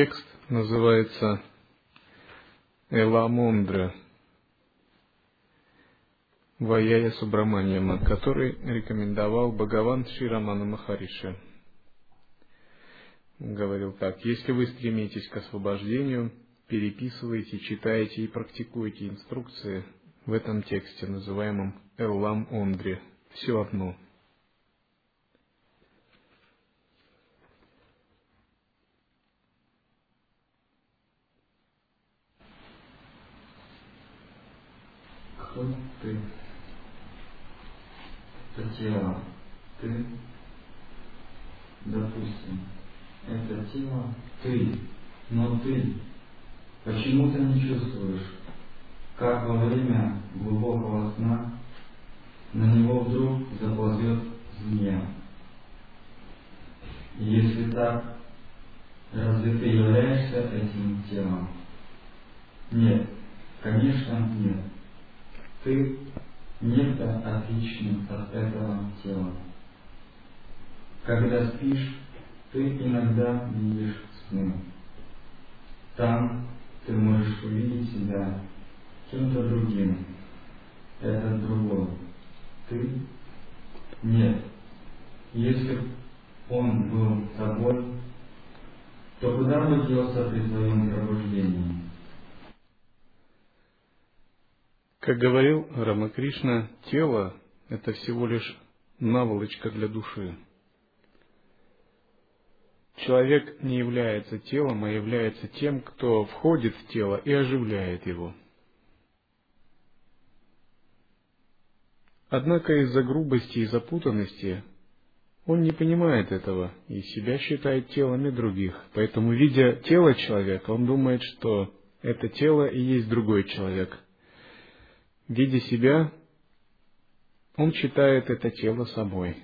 текст называется Эламондра Ваяя Субраманьяма, который рекомендовал Бхагаван Ширамана Махариша. Говорил так, если вы стремитесь к освобождению, переписывайте, читайте и практикуйте инструкции в этом тексте, называемом Эллам Ондре. Все одно – кто ты? Это тело. Ты, допустим, это тело ты, но ты почему-то не чувствуешь, как во время глубокого сна на него вдруг заползет змея. Если так, разве ты являешься этим телом? Нет, конечно, нет. Ты некто отличный от этого тела. Когда спишь, ты иногда видишь сны. Там ты можешь увидеть себя кем-то другим. Это другой. Ты? Нет. Если он был тобой, то куда бы делся при твоем пробуждении? Как говорил Рамакришна, тело – это всего лишь наволочка для души. Человек не является телом, а является тем, кто входит в тело и оживляет его. Однако из-за грубости и запутанности он не понимает этого и себя считает телами других. Поэтому, видя тело человека, он думает, что это тело и есть другой человек – видя себя, он считает это тело собой.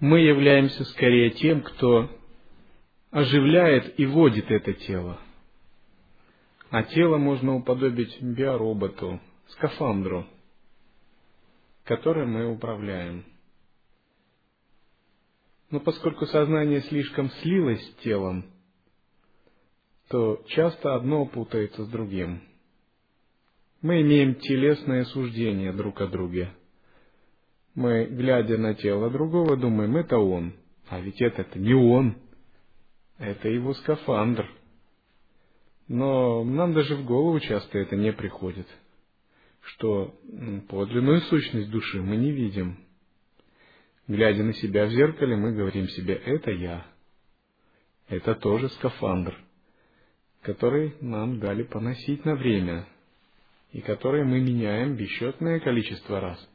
Мы являемся скорее тем, кто оживляет и водит это тело. А тело можно уподобить биороботу, скафандру, которым мы управляем. Но поскольку сознание слишком слилось с телом, то часто одно путается с другим. Мы имеем телесное суждение друг о друге. Мы, глядя на тело другого, думаем, это он. А ведь это, не он. Это его скафандр. Но нам даже в голову часто это не приходит, что подлинную сущность души мы не видим. Глядя на себя в зеркале, мы говорим себе, это я. Это тоже скафандр, который нам дали поносить на время, и который мы меняем бесчетное количество раз.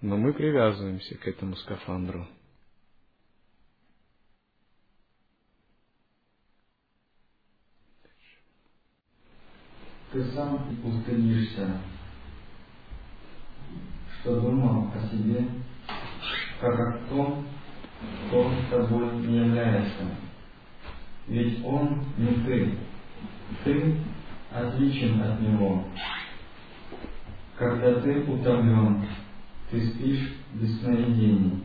Но мы привязываемся к этому скафандру. Ты сам устынишься, что думал о себе как о том, кто тобой не является. Ведь он не ты. Ты отличен от него. Когда ты утомлен, ты спишь без сновидений.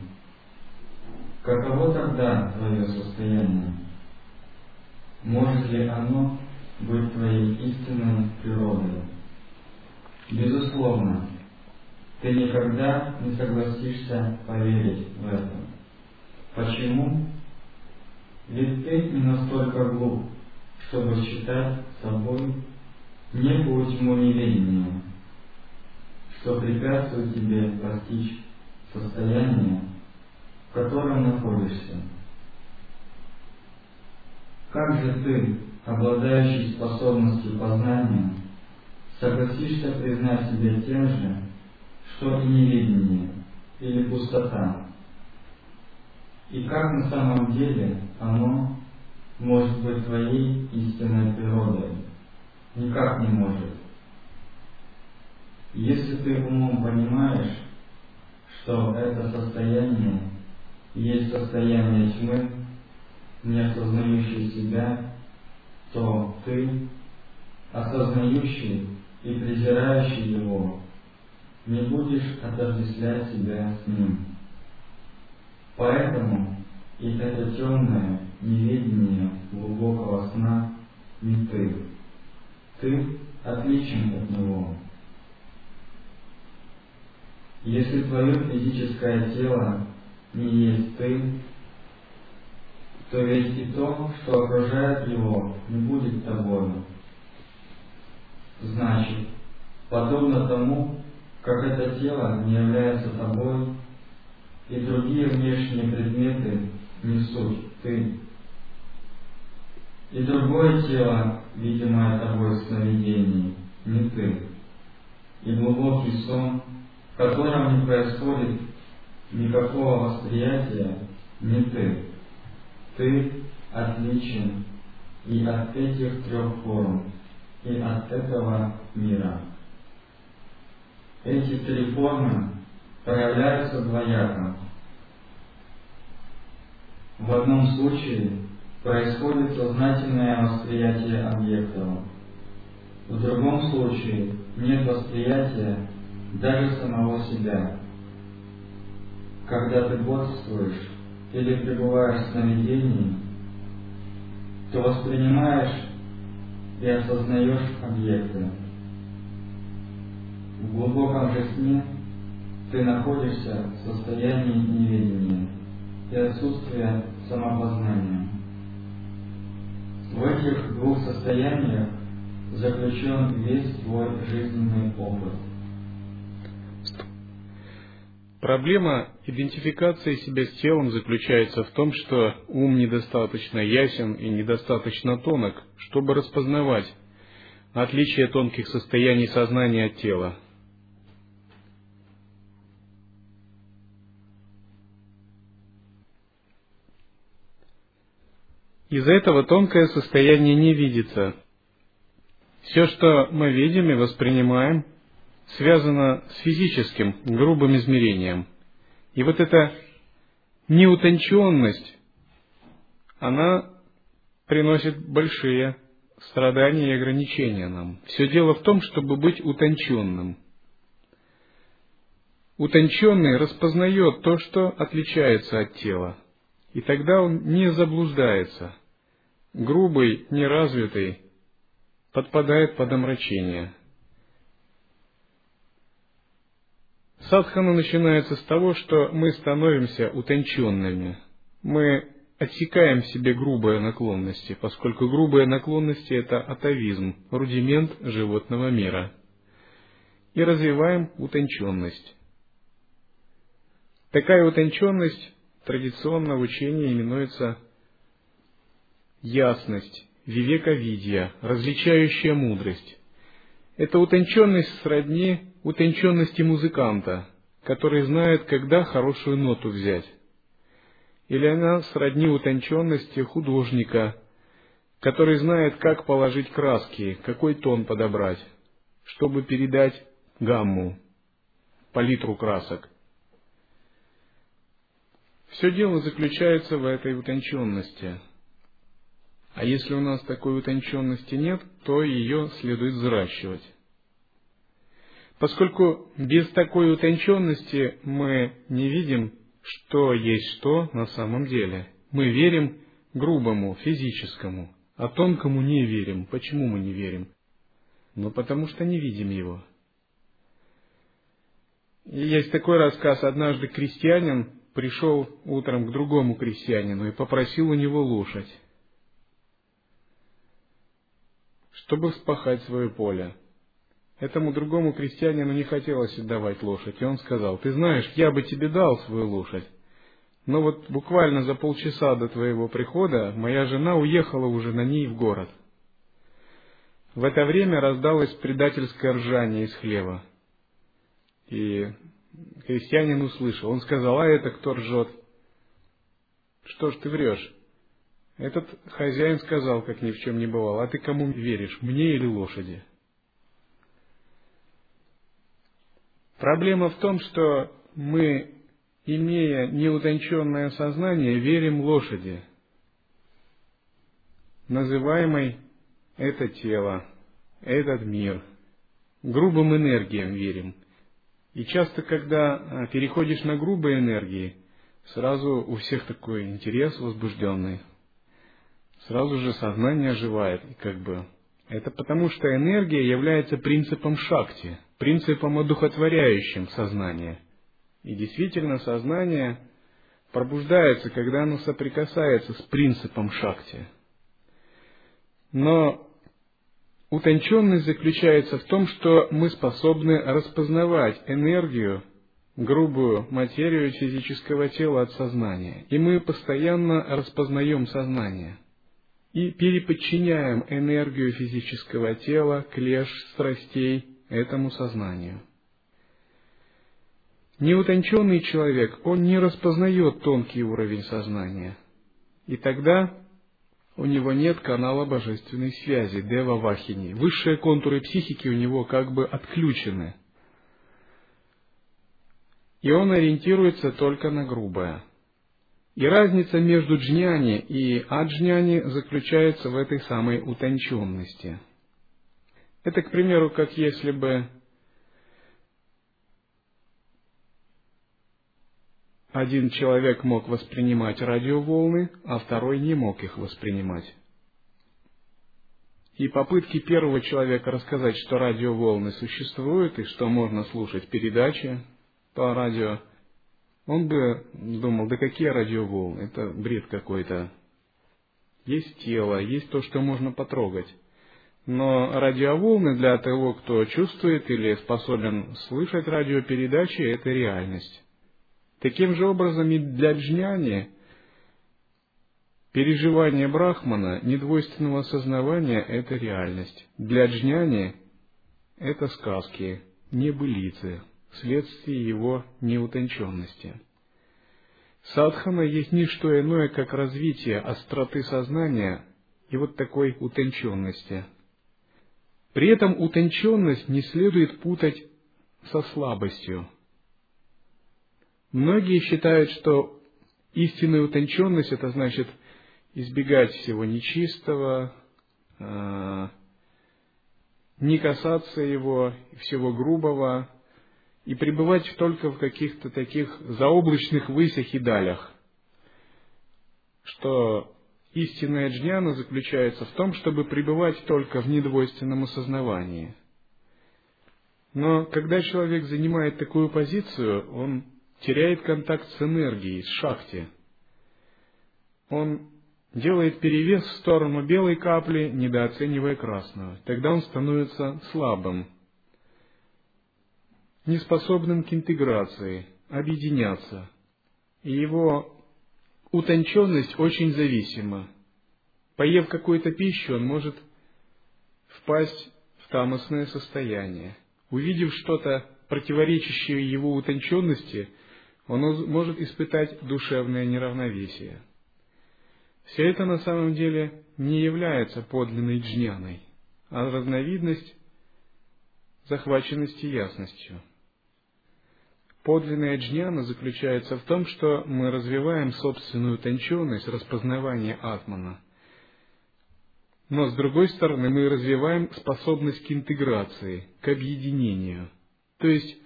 Каково тогда твое состояние? Может ли оно быть твоей истинной природой? Безусловно, ты никогда не согласишься поверить в это. Почему? Ведь ты не настолько глуп, чтобы считать собой некую тьму неведения, что препятствует тебе постичь состояние, котором находишься. Как же ты, обладающий способностью познания, согласишься признать себя тем же, что и невидение или пустота? И как на самом деле оно может быть твоей истинной природой? Никак не может. Если ты умом понимаешь, что это состояние есть состояние тьмы, не осознающий себя, то ты, осознающий и презирающий его, не будешь отождествлять себя с ним. Поэтому и это темное неведение глубокого сна не ты. Ты отличен от него. Если твое физическое тело не есть ты, то ведь и то, что окружает его, не будет тобою. Значит, подобно тому, как это тело не является тобой, и другие внешние предметы не суть ты. И другое тело, видимое тобой в сновидении, не ты. И глубокий сон, в котором не происходит никакого восприятия, не ты. Ты отличен и от этих трех форм, и от этого мира. Эти три формы проявляются двояко. В одном случае происходит сознательное восприятие объектов. В другом случае нет восприятия даже самого себя. Когда ты бодрствуешь или пребываешь в сновидении, то воспринимаешь и осознаешь объекты. В глубоком же сне ты находишься в состоянии неведения и отсутствия самопознания. В этих двух состояниях заключен весь твой жизненный опыт. Проблема идентификации себя с телом заключается в том, что ум недостаточно ясен и недостаточно тонок, чтобы распознавать отличие тонких состояний сознания от тела. Из-за этого тонкое состояние не видится. Все, что мы видим и воспринимаем, связано с физическим, грубым измерением. И вот эта неутонченность, она приносит большие страдания и ограничения нам. Все дело в том, чтобы быть утонченным. Утонченный распознает то, что отличается от тела, и тогда он не заблуждается. Грубый, неразвитый подпадает под омрачение – Садхана начинается с того, что мы становимся утонченными. Мы отсекаем в себе грубые наклонности, поскольку грубые наклонности – это атовизм, рудимент животного мира. И развиваем утонченность. Такая утонченность традиционно в учении именуется ясность, вивековидия, различающая мудрость. Эта утонченность сродни утонченности музыканта, который знает, когда хорошую ноту взять. Или она сродни утонченности художника, который знает, как положить краски, какой тон подобрать, чтобы передать гамму, палитру красок. Все дело заключается в этой утонченности. А если у нас такой утонченности нет, то ее следует взращивать. Поскольку без такой утонченности мы не видим, что есть что на самом деле. Мы верим грубому, физическому, а тонкому не верим. Почему мы не верим? Ну, потому что не видим его. Есть такой рассказ. Однажды крестьянин пришел утром к другому крестьянину и попросил у него лошадь, чтобы вспахать свое поле. Этому другому крестьянину не хотелось отдавать лошадь, и он сказал, «Ты знаешь, я бы тебе дал свою лошадь, Но вот буквально за полчаса до твоего прихода моя жена уехала уже на ней в город. В это время раздалось предательское ржание из хлева. И крестьянин услышал. Он сказал, а это кто ржет? Что ж ты врешь? Этот хозяин сказал, как ни в чем не бывало, а ты кому веришь, мне или лошади? Проблема в том, что мы, имея неутонченное сознание, верим лошади, называемой это тело, этот мир. Грубым энергиям верим. И часто, когда а, переходишь на грубые энергии, сразу у всех такой интерес возбужденный. Сразу же сознание оживает, и как бы это потому, что энергия является принципом шакти, принципом одухотворяющим сознание. И действительно, сознание пробуждается, когда оно соприкасается с принципом шакти. Но утонченность заключается в том, что мы способны распознавать энергию, грубую материю физического тела от сознания. И мы постоянно распознаем сознание – и переподчиняем энергию физического тела, клеш, страстей этому сознанию. Неутонченный человек, он не распознает тонкий уровень сознания. И тогда у него нет канала божественной связи, Дева Вахини. Высшие контуры психики у него как бы отключены. И он ориентируется только на грубое – и разница между джняни и аджняни заключается в этой самой утонченности. Это, к примеру, как если бы один человек мог воспринимать радиоволны, а второй не мог их воспринимать. И попытки первого человека рассказать, что радиоволны существуют и что можно слушать передачи по радио, он бы думал, да какие радиоволны, это бред какой-то. Есть тело, есть то, что можно потрогать. Но радиоволны для того, кто чувствует или способен слышать радиопередачи, это реальность. Таким же образом и для джняни переживание брахмана, недвойственного сознавания – это реальность. Для джняни – это сказки, небылицы вследствие его неутонченности. Садхана есть не что иное, как развитие остроты сознания и вот такой утонченности. При этом утонченность не следует путать со слабостью. Многие считают, что истинная утонченность это значит избегать всего нечистого, а, не касаться его, всего грубого, и пребывать только в каких-то таких заоблачных высях и далях. Что истинная джняна заключается в том, чтобы пребывать только в недвойственном осознавании. Но когда человек занимает такую позицию, он теряет контакт с энергией, с шахти. Он делает перевес в сторону белой капли, недооценивая красную. Тогда он становится слабым, неспособным к интеграции, объединяться. И его утонченность очень зависима. Поев какую-то пищу, он может впасть в тамосное состояние. Увидев что-то противоречащее его утонченности, он может испытать душевное неравновесие. Все это на самом деле не является подлинной джняной, а разновидность захваченности ясностью. Подлинная джняна заключается в том, что мы развиваем собственную утонченность распознавания атмана. Но с другой стороны, мы развиваем способность к интеграции, к объединению. То есть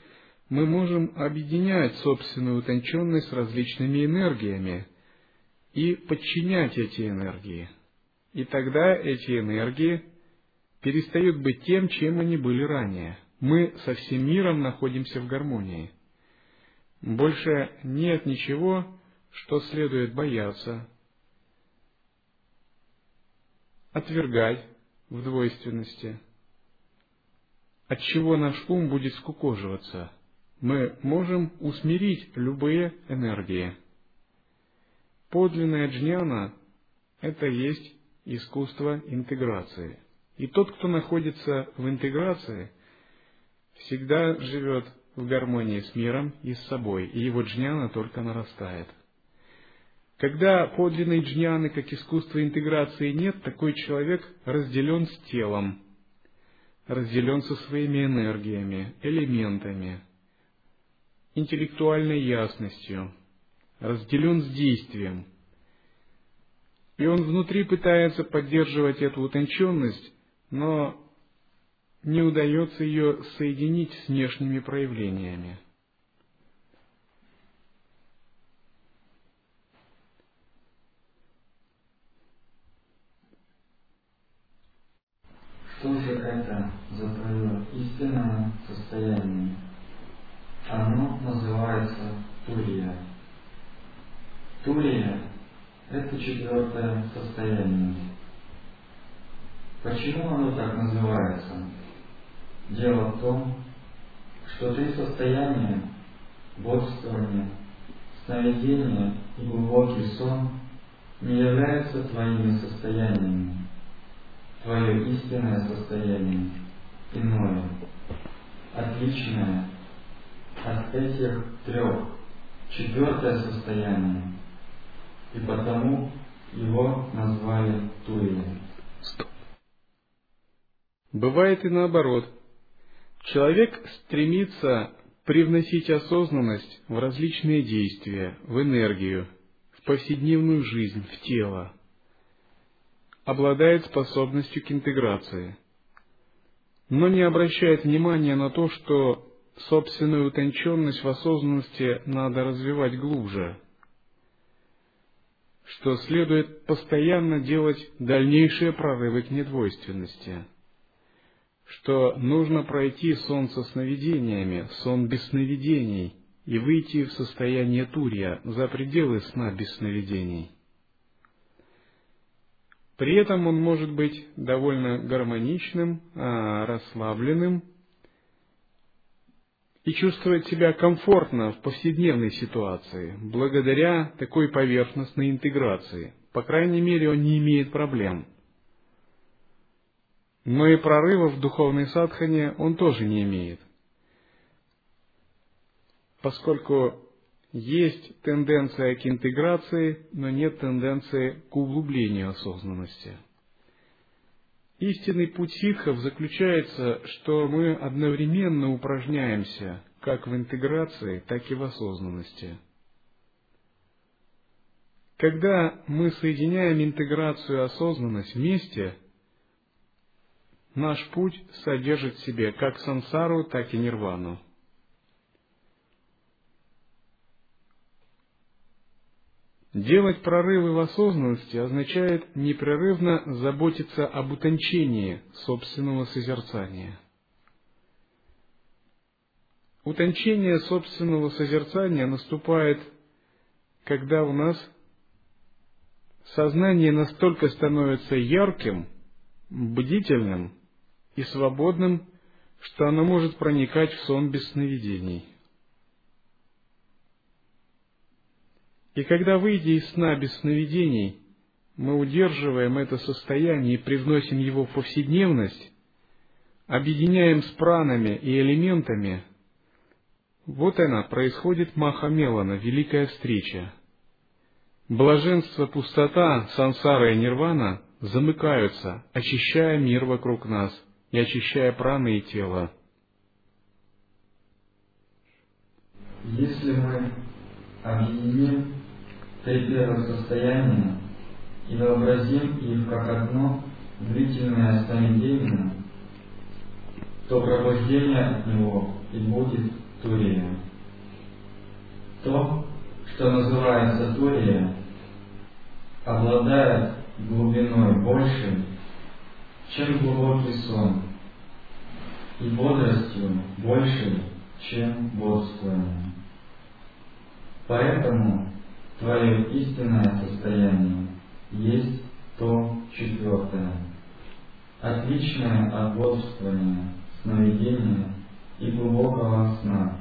мы можем объединять собственную утонченность с различными энергиями и подчинять эти энергии. И тогда эти энергии перестают быть тем, чем они были ранее. Мы со всем миром находимся в гармонии – больше нет ничего, что следует бояться, отвергать в двойственности, от чего наш ум будет скукоживаться. Мы можем усмирить любые энергии. Подлинная джняна – это есть искусство интеграции. И тот, кто находится в интеграции, всегда живет в гармонии с миром и с собой, и его джняна только нарастает. Когда подлинной джняны, как искусства интеграции нет, такой человек разделен с телом, разделен со своими энергиями, элементами, интеллектуальной ясностью, разделен с действием. И он внутри пытается поддерживать эту утонченность, но не удается ее соединить с внешними проявлениями. Что же это за твое истинное состояние? Оно называется Турия. Турия – это четвертое состояние. Почему оно так называется? Дело в том, что ты состояние бодрствования, сновидения и глубокий сон не являются твоими состояниями твое истинное состояние, иное, отличное от этих трех, четвертое состояние, и потому его назвали Турием. Бывает и наоборот. Человек стремится привносить осознанность в различные действия, в энергию, в повседневную жизнь, в тело – обладает способностью к интеграции, но не обращает внимания на то, что собственную утонченность в осознанности надо развивать глубже, что следует постоянно делать дальнейшие прорывы к недвойственности, что нужно пройти сон со сновидениями, сон без сновидений и выйти в состояние турья за пределы сна без сновидений – при этом он может быть довольно гармоничным, а, расслабленным и чувствовать себя комфортно в повседневной ситуации, благодаря такой поверхностной интеграции. По крайней мере, он не имеет проблем. Но и прорывов в духовной садхане он тоже не имеет. Поскольку есть тенденция к интеграции, но нет тенденции к углублению осознанности. Истинный путь ситхов заключается, что мы одновременно упражняемся как в интеграции, так и в осознанности. Когда мы соединяем интеграцию и осознанность вместе, наш путь содержит в себе как сансару, так и нирвану – Делать прорывы в осознанности означает непрерывно заботиться об утончении собственного созерцания. Утончение собственного созерцания наступает, когда у нас сознание настолько становится ярким, бдительным и свободным, что оно может проникать в сон без сновидений. И когда, выйдя из сна без сновидений, мы удерживаем это состояние и привносим его в повседневность, объединяем с пранами и элементами, вот она, происходит Махамелана, великая встреча. Блаженство, пустота, сансара и нирвана замыкаются, очищая мир вокруг нас и очищая праны и тело. Если мы объединим три первых состояния и вообразим их как одно длительное сновидение, то пробуждение от него и будет Турия. То, что называется Турия, обладает глубиной больше, чем глубокий сон, и бодростью больше, чем бодрствование. Поэтому твое истинное состояние есть то четвертое, отличное от бодрствования, сновидения и глубокого сна.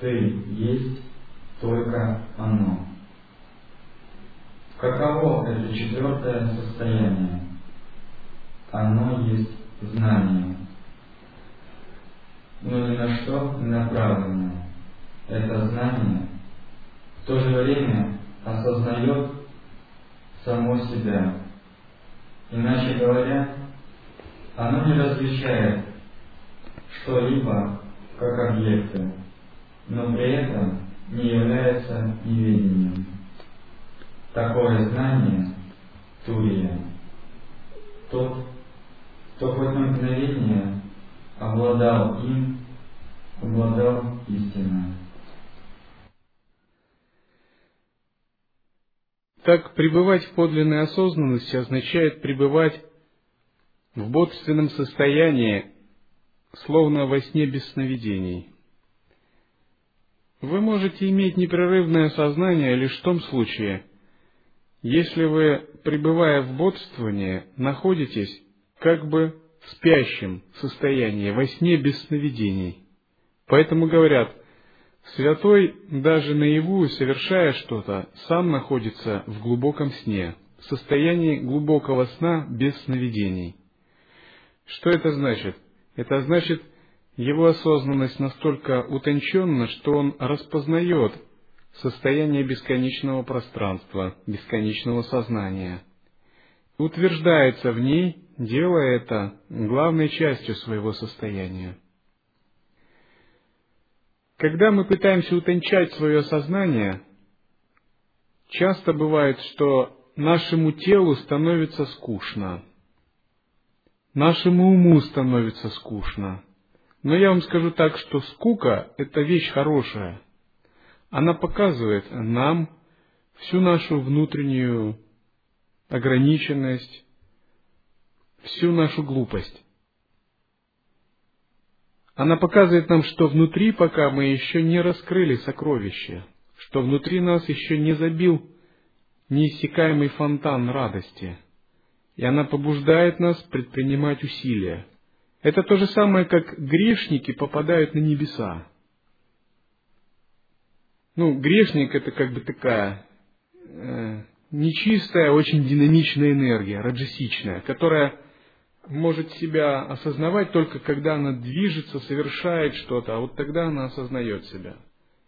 Ты есть только оно. Каково это четвертое состояние? Оно есть знание. Но ни на что не направлено. Это знание в то же время осознает само себя. Иначе говоря, оно не различает что-либо как объекты, но при этом не является неведением. Такое знание – Турия. Тот, кто хоть на мгновение обладал им, обладал истиной. Так, пребывать в подлинной осознанности означает пребывать в бодственном состоянии, словно во сне без сновидений. Вы можете иметь непрерывное сознание лишь в том случае, если вы, пребывая в бодствовании, находитесь как бы в спящем состоянии, во сне без сновидений. Поэтому говорят, святой даже наяву, совершая что-то, сам находится в глубоком сне, в состоянии глубокого сна без сновидений. Что это значит? Это значит, его осознанность настолько утонченна, что он распознает состояние бесконечного пространства, бесконечного сознания. Утверждается в ней, делая это главной частью своего состояния. Когда мы пытаемся утончать свое сознание, часто бывает, что нашему телу становится скучно – Нашему уму становится скучно. Но я вам скажу так, что скука – это вещь хорошая. Она показывает нам всю нашу внутреннюю ограниченность, всю нашу глупость. Она показывает нам, что внутри пока мы еще не раскрыли сокровища, что внутри нас еще не забил неиссякаемый фонтан радости – и она побуждает нас предпринимать усилия. Это то же самое, как грешники попадают на небеса. Ну, грешник это как бы такая э, нечистая, очень динамичная энергия, раджасичная, которая может себя осознавать только когда она движется, совершает что-то, а вот тогда она осознает себя.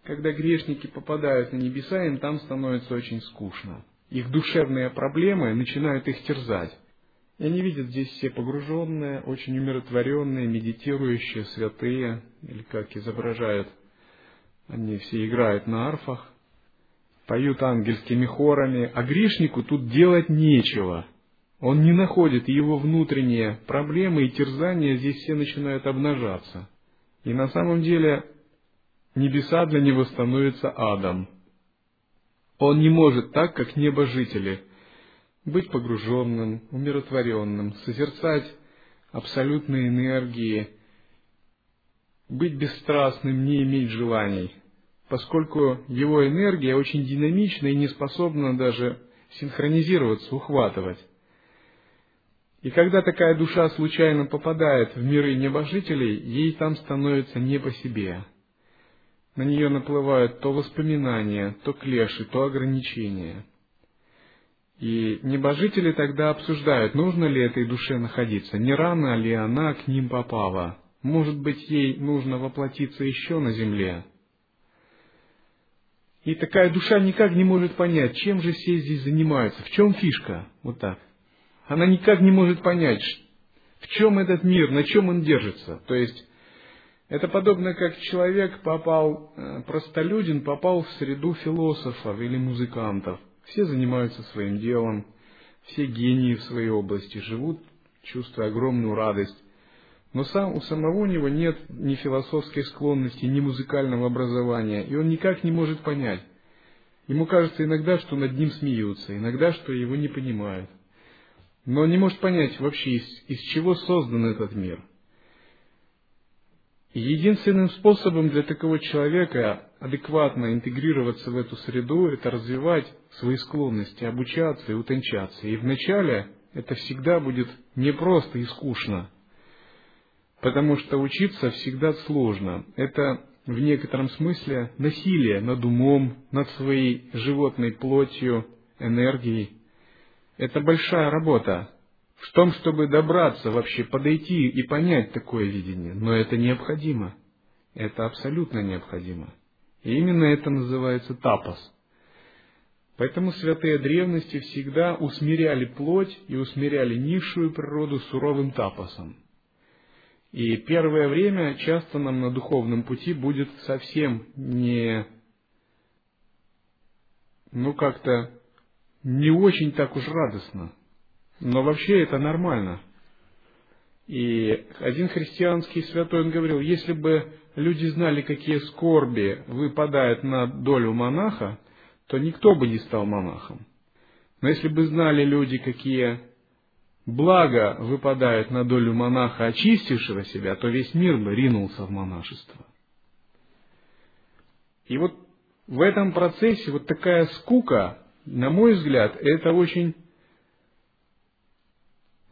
Когда грешники попадают на небеса, им там становится очень скучно их душевные проблемы начинают их терзать. И они видят здесь все погруженные, очень умиротворенные, медитирующие, святые, или как изображают, они все играют на арфах, поют ангельскими хорами, а грешнику тут делать нечего. Он не находит его внутренние проблемы и терзания, здесь все начинают обнажаться. И на самом деле небеса для него становятся адом – он не может так, как небожители, быть погруженным, умиротворенным, созерцать абсолютные энергии, быть бесстрастным, не иметь желаний, поскольку его энергия очень динамична и не способна даже синхронизироваться, ухватывать. И когда такая душа случайно попадает в миры небожителей, ей там становится не по себе – на нее наплывают то воспоминания, то клеши, то ограничения. И небожители тогда обсуждают, нужно ли этой душе находиться, не рано ли она к ним попала, может быть, ей нужно воплотиться еще на земле. И такая душа никак не может понять, чем же все здесь занимаются, в чем фишка, вот так. Она никак не может понять, в чем этот мир, на чем он держится. То есть, это подобно как человек попал, э, простолюдин попал в среду философов или музыкантов. Все занимаются своим делом, все гении в своей области, живут, чувствуя огромную радость. Но сам, у самого него нет ни философской склонности, ни музыкального образования, и он никак не может понять. Ему кажется иногда, что над ним смеются, иногда, что его не понимают. Но не может понять вообще, из, из чего создан этот мир – единственным способом для такого человека адекватно интегрироваться в эту среду – это развивать свои склонности, обучаться и утончаться. И вначале это всегда будет непросто и скучно, потому что учиться всегда сложно. Это в некотором смысле насилие над умом, над своей животной плотью, энергией. Это большая работа в том, чтобы добраться вообще, подойти и понять такое видение. Но это необходимо. Это абсолютно необходимо. И именно это называется тапос. Поэтому святые древности всегда усмиряли плоть и усмиряли низшую природу суровым тапосом. И первое время часто нам на духовном пути будет совсем не, ну как-то не очень так уж радостно. Но вообще это нормально. И один христианский святой, он говорил, если бы люди знали, какие скорби выпадают на долю монаха, то никто бы не стал монахом. Но если бы знали люди, какие блага выпадают на долю монаха, очистившего себя, то весь мир бы ринулся в монашество. И вот в этом процессе вот такая скука, на мой взгляд, это очень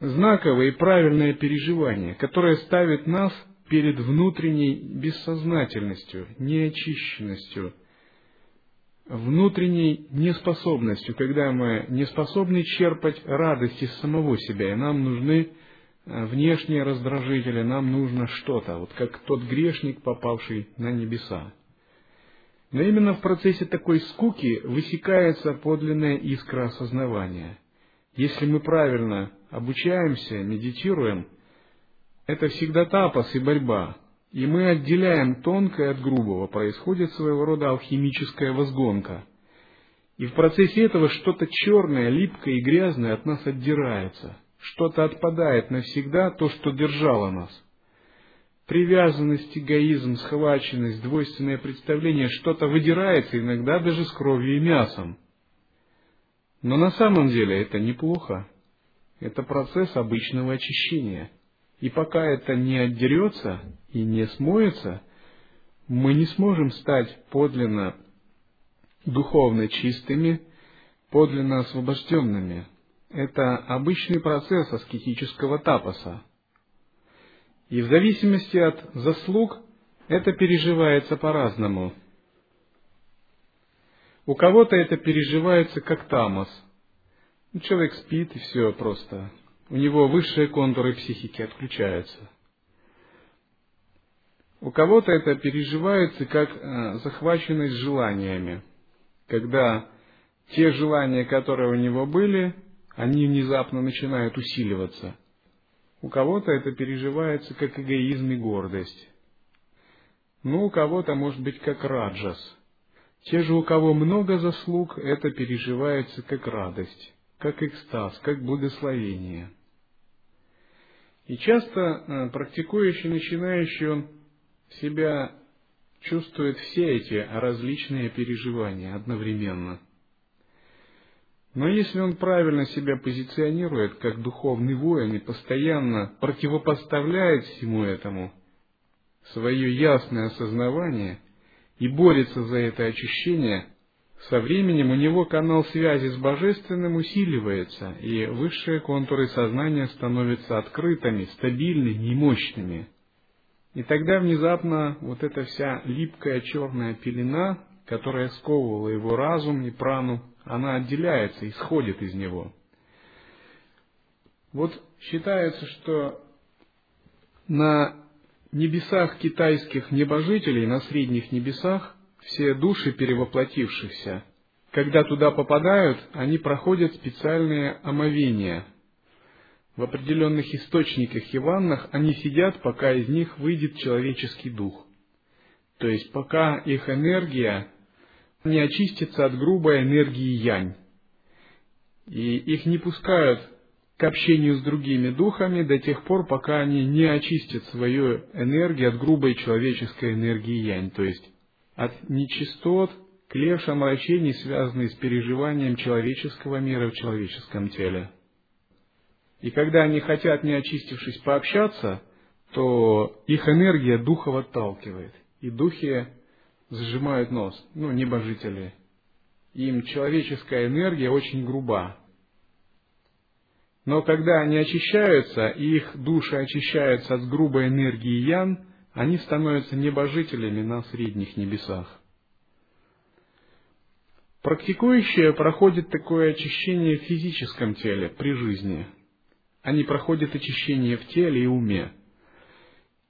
знаковое и правильное переживание, которое ставит нас перед внутренней бессознательностью, неочищенностью, внутренней неспособностью, когда мы не способны черпать радость из самого себя, и нам нужны э, внешние раздражители, нам нужно что-то, вот как тот грешник, попавший на небеса. Но именно в процессе такой скуки высекается подлинная искра осознавания. Если мы правильно обучаемся, медитируем, это всегда тапос и борьба. И мы отделяем тонкое от грубого, происходит своего рода алхимическая возгонка. И в процессе этого что-то черное, липкое и грязное от нас отдирается. Что-то отпадает навсегда, то, что держало нас. Привязанность, эгоизм, схваченность, двойственное представление, что-то выдирается, иногда даже с кровью и мясом. Но на самом деле это неплохо. Это процесс обычного очищения. И пока это не отдерется и не смоется, мы не сможем стать подлинно духовно чистыми, подлинно освобожденными. Это обычный процесс аскетического тапоса. И в зависимости от заслуг это переживается по-разному. У кого-то это переживается как тамос – ну, человек спит, и все просто. У него высшие контуры психики отключаются. У кого-то это переживается как э, захваченность желаниями, когда те желания, которые у него были, они внезапно начинают усиливаться. У кого-то это переживается как эгоизм и гордость. Ну, у кого-то может быть как раджас. Те же, у кого много заслуг, это переживается как радость как экстаз, как благословение. И часто э, практикующий начинающий он себя чувствует все эти различные переживания одновременно. Но если он правильно себя позиционирует как духовный воин и постоянно противопоставляет всему этому свое ясное осознавание и борется за это очищение, со временем у него канал связи с Божественным усиливается, и высшие контуры сознания становятся открытыми, стабильными и мощными. И тогда внезапно вот эта вся липкая черная пелена, которая сковывала его разум и прану, она отделяется, исходит из него. Вот считается, что на небесах китайских небожителей, на средних небесах, все души перевоплотившихся, когда туда попадают, они проходят специальные омовения. В определенных источниках и ваннах они сидят, пока из них выйдет человеческий дух. То есть пока их энергия не очистится от грубой энергии янь. И их не пускают к общению с другими духами до тех пор, пока они не очистят свою энергию от грубой человеческой энергии янь. То есть от нечистот, клеш, омрачений, связанных с переживанием человеческого мира в человеческом теле. И когда они хотят, не очистившись, пообщаться, то их энергия духов отталкивает. И духи сжимают нос, ну, небожители. Им человеческая энергия очень груба. Но когда они очищаются, и их души очищаются от грубой энергии ян, они становятся небожителями на средних небесах. Практикующие проходят такое очищение в физическом теле при жизни. Они проходят очищение в теле и уме.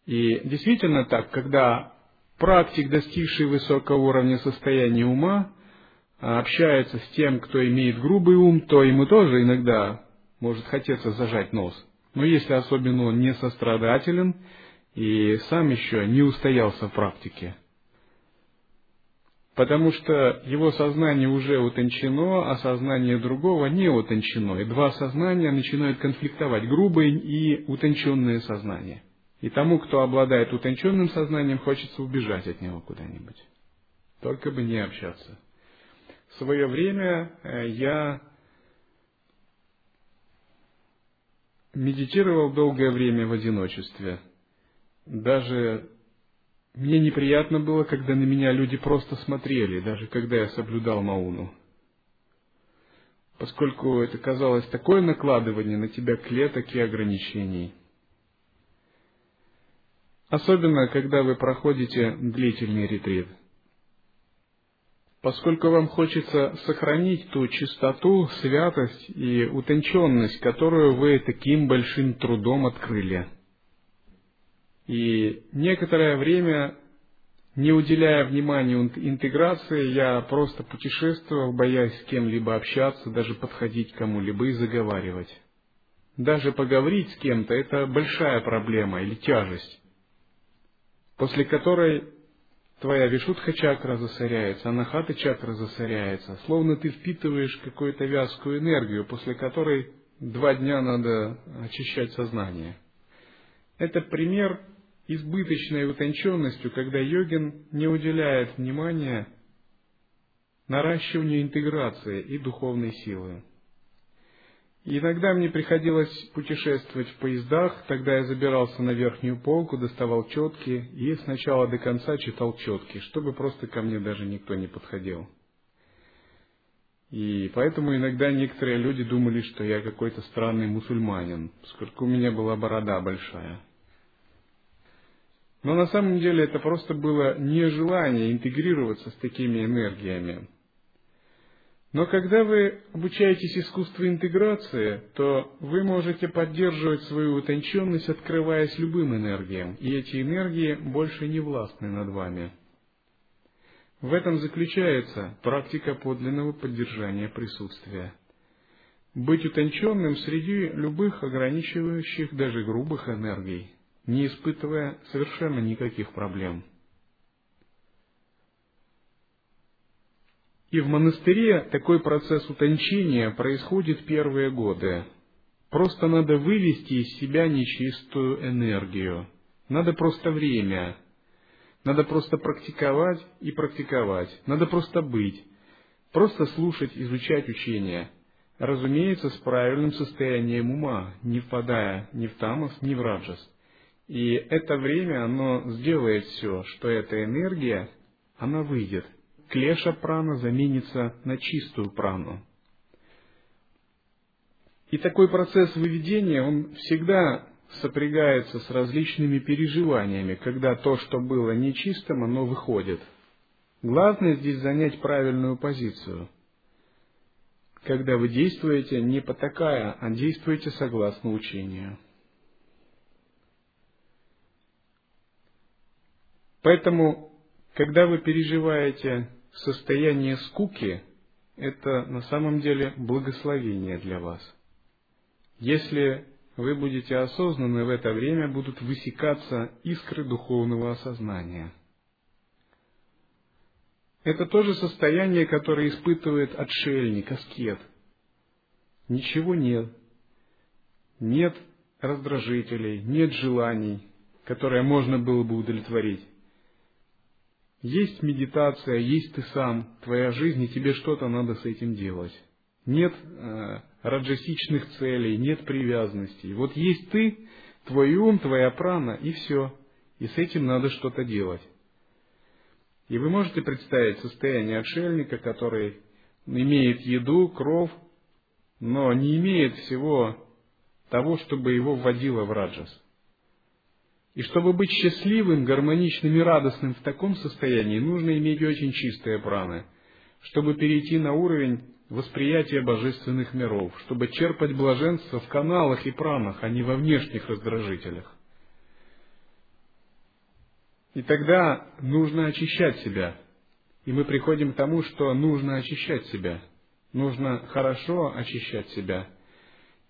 И действительно так, когда практик, достигший высокого уровня состояния ума, общается с тем, кто имеет грубый ум, то ему тоже иногда может хотеться зажать нос. Но если особенно он не сострадателен и сам еще не устоялся в практике – потому что его сознание уже утончено, а сознание другого не утончено. И два сознания начинают конфликтовать, грубое и утонченное сознание. И тому, кто обладает утонченным сознанием, хочется убежать от него куда-нибудь. Только бы не общаться. В свое время э, я медитировал долгое время в одиночестве. Даже мне неприятно было, когда на меня люди просто смотрели, даже когда я соблюдал Мауну. Поскольку это казалось такое накладывание на тебя клеток и ограничений. Особенно, когда вы проходите длительный ретрит. Поскольку вам хочется сохранить ту чистоту, святость и утонченность, которую вы таким большим трудом открыли – и некоторое время, не уделяя внимания интеграции, я просто путешествовал, боясь с кем-либо общаться, даже подходить к кому-либо и заговаривать. Даже поговорить с кем-то – это большая проблема или тяжесть, после которой твоя вишутха чакра засоряется, анахата чакра засоряется, словно ты впитываешь какую-то вязкую энергию, после которой два дня надо очищать сознание. Это пример избыточной утонченностью, когда йогин не уделяет внимания наращиванию интеграции и духовной силы. Иногда мне приходилось путешествовать в поездах, тогда я забирался на верхнюю полку, доставал четки и сначала до конца читал четки, чтобы просто ко мне даже никто не подходил. И поэтому иногда некоторые люди думали, что я какой-то странный мусульманин, поскольку у меня была борода большая – но на самом деле это просто было нежелание интегрироваться с такими энергиями. Но когда вы обучаетесь искусству интеграции, то вы можете поддерживать свою утонченность, открываясь любым энергиям, и эти энергии больше не властны над вами. В этом заключается практика подлинного поддержания присутствия. Быть утонченным среди любых ограничивающих даже грубых энергий не испытывая совершенно никаких проблем. И в монастыре такой процесс утончения происходит первые годы. Просто надо вывести из себя нечистую энергию. Надо просто время. Надо просто практиковать и практиковать. Надо просто быть. Просто слушать, изучать учения. Разумеется, с правильным состоянием ума, не впадая ни в тамос, ни в раджас. И это время, оно сделает все, что эта энергия, она выйдет. Клеша прана заменится на чистую прану. И такой процесс выведения, он всегда сопрягается с различными переживаниями, когда то, что было нечистым, оно выходит. Главное здесь занять правильную позицию. Когда вы действуете не потакая, а действуете согласно учению. Поэтому, когда вы переживаете состояние скуки, это на самом деле благословение для вас. Если вы будете осознаны, в это время будут высекаться искры духовного осознания. Это тоже состояние, которое испытывает отшельник, аскет. Ничего нет. Нет раздражителей, нет желаний, которые можно было бы удовлетворить. Есть медитация, есть ты сам, твоя жизнь, и тебе что-то надо с этим делать. Нет э, раджасичных целей, нет привязанностей. Вот есть ты, твой ум, твоя прана, и все. И с этим надо что-то делать. И вы можете представить состояние отшельника, который имеет еду, кров, но не имеет всего того, чтобы его вводило в раджас. И чтобы быть счастливым, гармоничным и радостным в таком состоянии, нужно иметь очень чистые праны, чтобы перейти на уровень восприятия божественных миров, чтобы черпать блаженство в каналах и пранах, а не во внешних раздражителях. И тогда нужно очищать себя. И мы приходим к тому, что нужно очищать себя. Нужно хорошо очищать себя.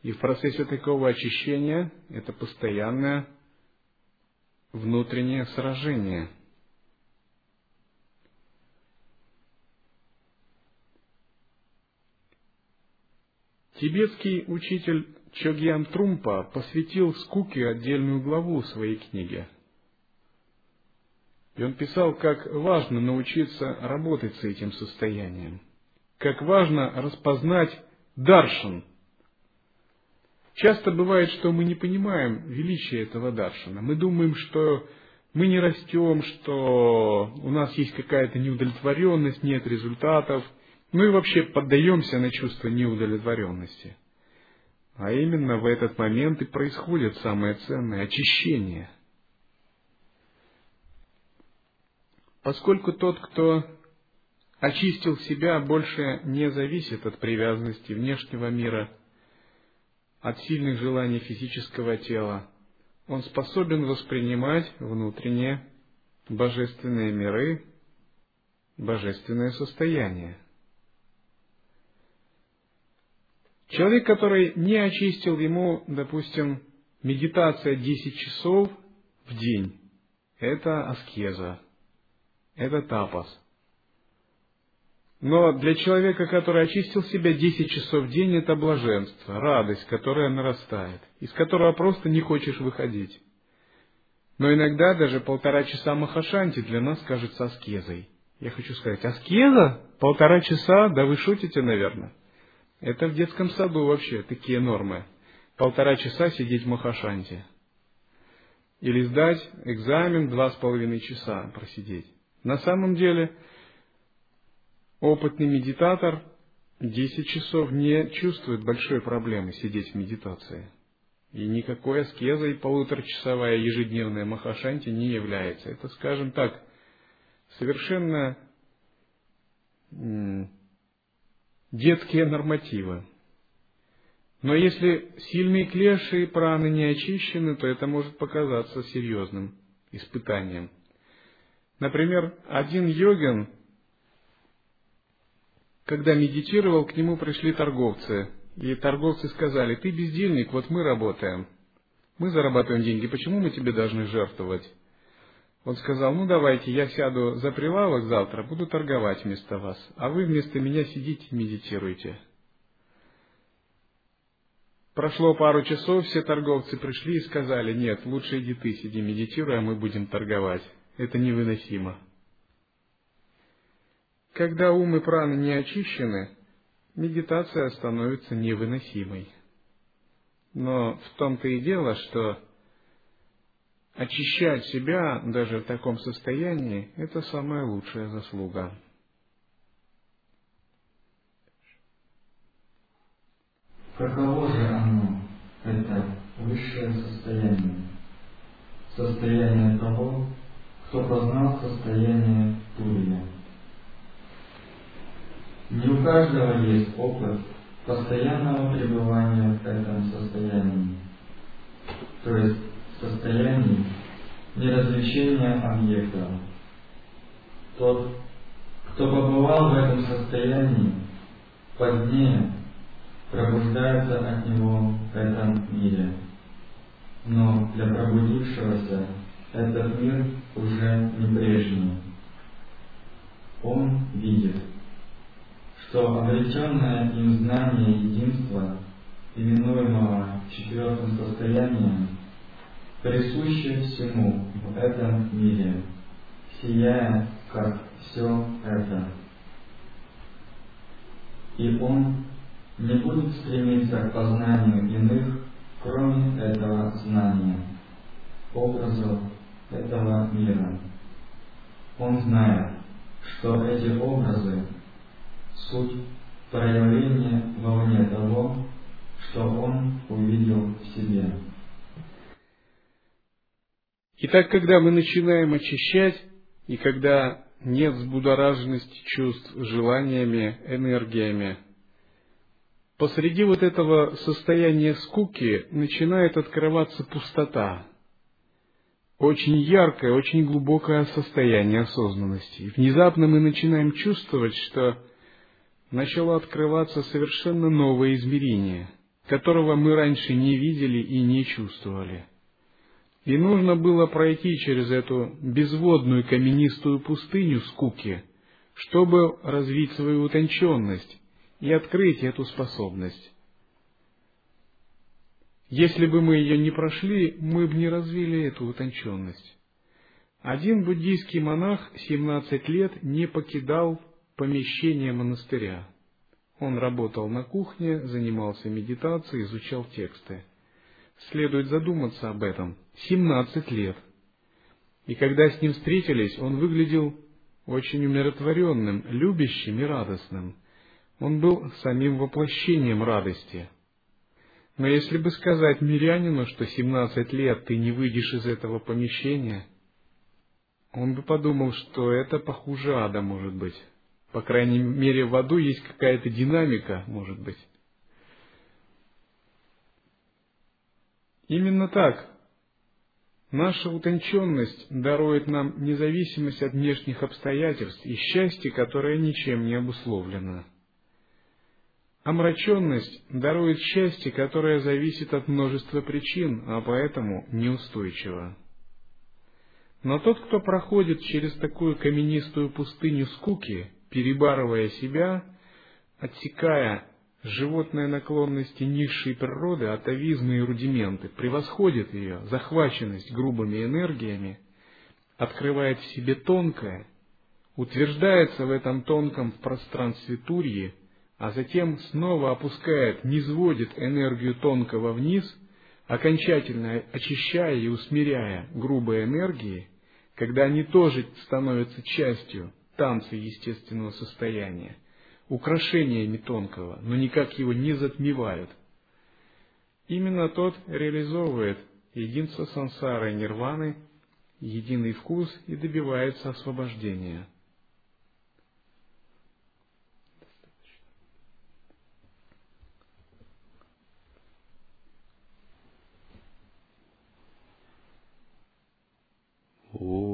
И в процессе такого очищения это постоянное внутреннее сражение – Тибетский учитель Чогьян Трумпа посвятил скуке отдельную главу своей книге. И он писал, как важно научиться работать с этим состоянием, как важно распознать даршан. Часто бывает, что мы не понимаем величие этого даршана. Мы думаем, что мы не растем, что у нас есть какая-то неудовлетворенность, нет результатов – ну и вообще поддаемся на чувство неудовлетворенности. А именно в этот момент и происходит самое ценное очищение. Поскольку тот, кто очистил себя, больше не зависит от привязанности внешнего мира, от сильных желаний физического тела, он способен воспринимать внутренние божественные миры, божественное состояние. Человек, который не очистил ему, допустим, медитация 10 часов в день, это аскеза, это тапас. Но для человека, который очистил себя 10 часов в день, это блаженство, радость, которая нарастает, из которого просто не хочешь выходить. Но иногда даже полтора часа махашанти для нас кажется аскезой. Я хочу сказать, аскеза? Полтора часа? Да вы шутите, наверное. Это в детском саду вообще такие нормы. Полтора часа сидеть в Махашанте. Или сдать экзамен два с половиной часа просидеть. На самом деле, опытный медитатор 10 часов не чувствует большой проблемы сидеть в медитации. И никакой аскезой полуторачасовая ежедневная махашанти не является. Это, скажем так, совершенно детские нормативы. Но если сильные клеши и праны не очищены, то это может показаться серьезным испытанием. Например, один йогин, когда медитировал, к нему пришли торговцы. И торговцы сказали, ты бездельник, вот мы работаем. Мы зарабатываем деньги, почему мы тебе должны жертвовать? Он сказал, ну давайте, я сяду за прилавок завтра, буду торговать вместо вас, а вы вместо меня сидите и медитируйте. Прошло пару часов, все торговцы пришли и сказали, нет, лучше иди ты сиди, медитируй, а мы будем торговать. Это невыносимо. Когда ум и праны не очищены, медитация становится невыносимой. Но в том-то и дело, что очищать себя даже в таком состоянии – это самая лучшая заслуга. Каково же оно, это высшее состояние? Состояние того, кто познал состояние Турия. Не у каждого есть опыт постоянного пребывания в этом состоянии. То есть состоянии неразличения объекта. Тот, кто побывал в этом состоянии, позднее пробуждается от него в этом мире. Но для пробудившегося этот мир уже не прежний. Он видит, что обретенное им знание единства, именуемого четвертым состоянием, присуще всему в этом мире, сияя, как все это. И он не будет стремиться к познанию иных, кроме этого знания, образов этого мира. Он знает, что эти образы – суть проявления вовне того, что он увидел в себе. Итак, когда мы начинаем очищать, и когда нет взбудораженности чувств желаниями, энергиями. Посреди вот этого состояния скуки начинает открываться пустота, очень яркое, очень глубокое состояние осознанности. внезапно мы начинаем чувствовать, что начало открываться совершенно новое измерение, которого мы раньше не видели и не чувствовали. И нужно было пройти через эту безводную каменистую пустыню скуки, чтобы развить свою утонченность и открыть эту способность. Если бы мы ее не прошли, мы бы не развили эту утонченность. Один буддийский монах 17 лет не покидал помещение монастыря. Он работал на кухне, занимался медитацией, изучал тексты. Следует задуматься об этом. 17 лет. И когда с ним встретились, он выглядел очень умиротворенным, любящим и радостным. Он был самим воплощением радости. Но если бы сказать мирянину, что 17 лет ты не выйдешь из этого помещения, он бы подумал, что это похуже ада может быть. По крайней мере, в аду есть какая-то динамика, может быть. Именно так. Наша утонченность дарует нам независимость от внешних обстоятельств и счастье, которое ничем не обусловлено. Омраченность дарует счастье, которое зависит от множества причин, а поэтому неустойчиво. Но тот, кто проходит через такую каменистую пустыню скуки, перебарывая себя, отсекая животные наклонности низшей природы, атовизмы и рудименты, превосходит ее, захваченность грубыми энергиями, открывает в себе тонкое, утверждается в этом тонком в пространстве Турьи, а затем снова опускает, низводит энергию тонкого вниз, окончательно очищая и усмиряя грубые энергии, когда они тоже становятся частью танцы естественного состояния, украшениями тонкого, но никак его не затмевают. Именно тот реализовывает единство сансары и нирваны, единый вкус и добивается освобождения. Oh.